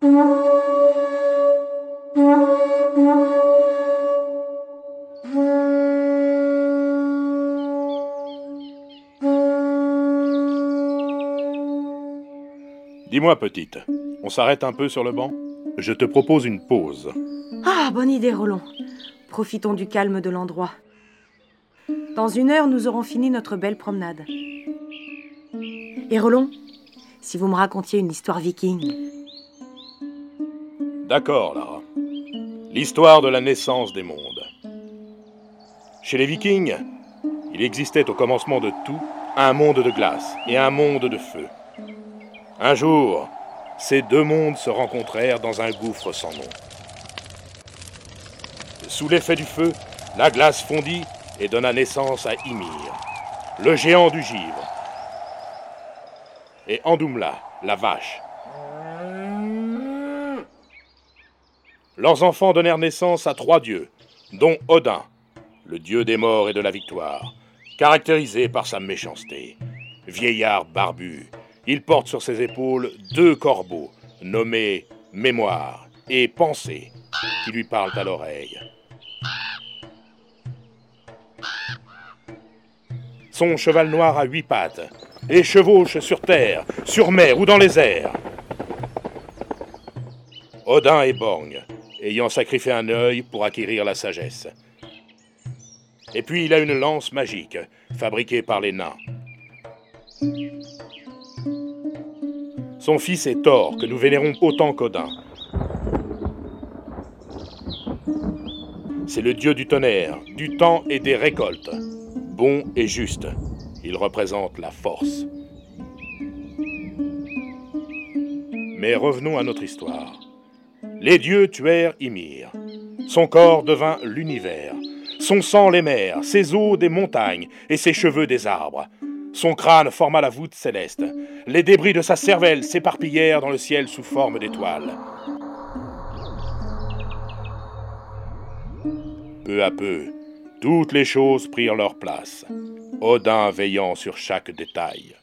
Dis-moi, petite, on s'arrête un peu sur le banc? Je te propose une pause. Ah, bonne idée, Roland. Profitons du calme de l'endroit. Dans une heure, nous aurons fini notre belle promenade. Et Roland, si vous me racontiez une histoire viking. D'accord, Lara. L'histoire de la naissance des mondes. Chez les vikings, il existait au commencement de tout un monde de glace et un monde de feu. Un jour, ces deux mondes se rencontrèrent dans un gouffre sans nom. Sous l'effet du feu, la glace fondit et donna naissance à Ymir, le géant du givre, et Andoumla, la vache. Leurs enfants donnèrent naissance à trois dieux, dont Odin, le dieu des morts et de la victoire, caractérisé par sa méchanceté. Vieillard barbu, il porte sur ses épaules deux corbeaux, nommés Mémoire et Pensée, qui lui parlent à l'oreille. Son cheval noir a huit pattes et chevauche sur terre, sur mer ou dans les airs. Odin est borgne, ayant sacrifié un œil pour acquérir la sagesse. Et puis il a une lance magique, fabriquée par les nains. Son fils est Thor, que nous vénérons autant qu'Odin. C'est le dieu du tonnerre, du temps et des récoltes. Bon et juste, il représente la force. Mais revenons à notre histoire. Les dieux tuèrent Ymir. Son corps devint l'univers. Son sang les mers, ses os des montagnes et ses cheveux des arbres. Son crâne forma la voûte céleste. Les débris de sa cervelle s'éparpillèrent dans le ciel sous forme d'étoiles. Peu à peu, toutes les choses prirent leur place, Odin veillant sur chaque détail.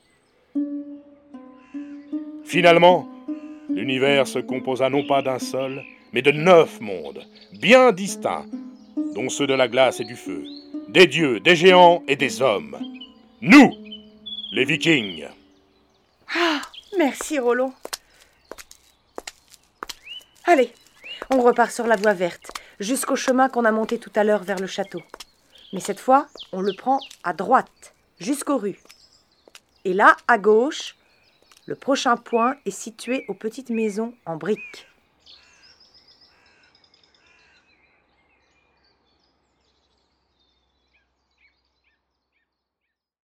Finalement, l'univers se composa non pas d'un seul, mais de neuf mondes, bien distincts, dont ceux de la glace et du feu, des dieux, des géants et des hommes. Nous, les vikings. Ah, merci Roland. Allez, on repart sur la voie verte, jusqu'au chemin qu'on a monté tout à l'heure vers le château. Mais cette fois, on le prend à droite, jusqu'aux rues. Et là, à gauche, le prochain point est situé aux petites maisons en briques.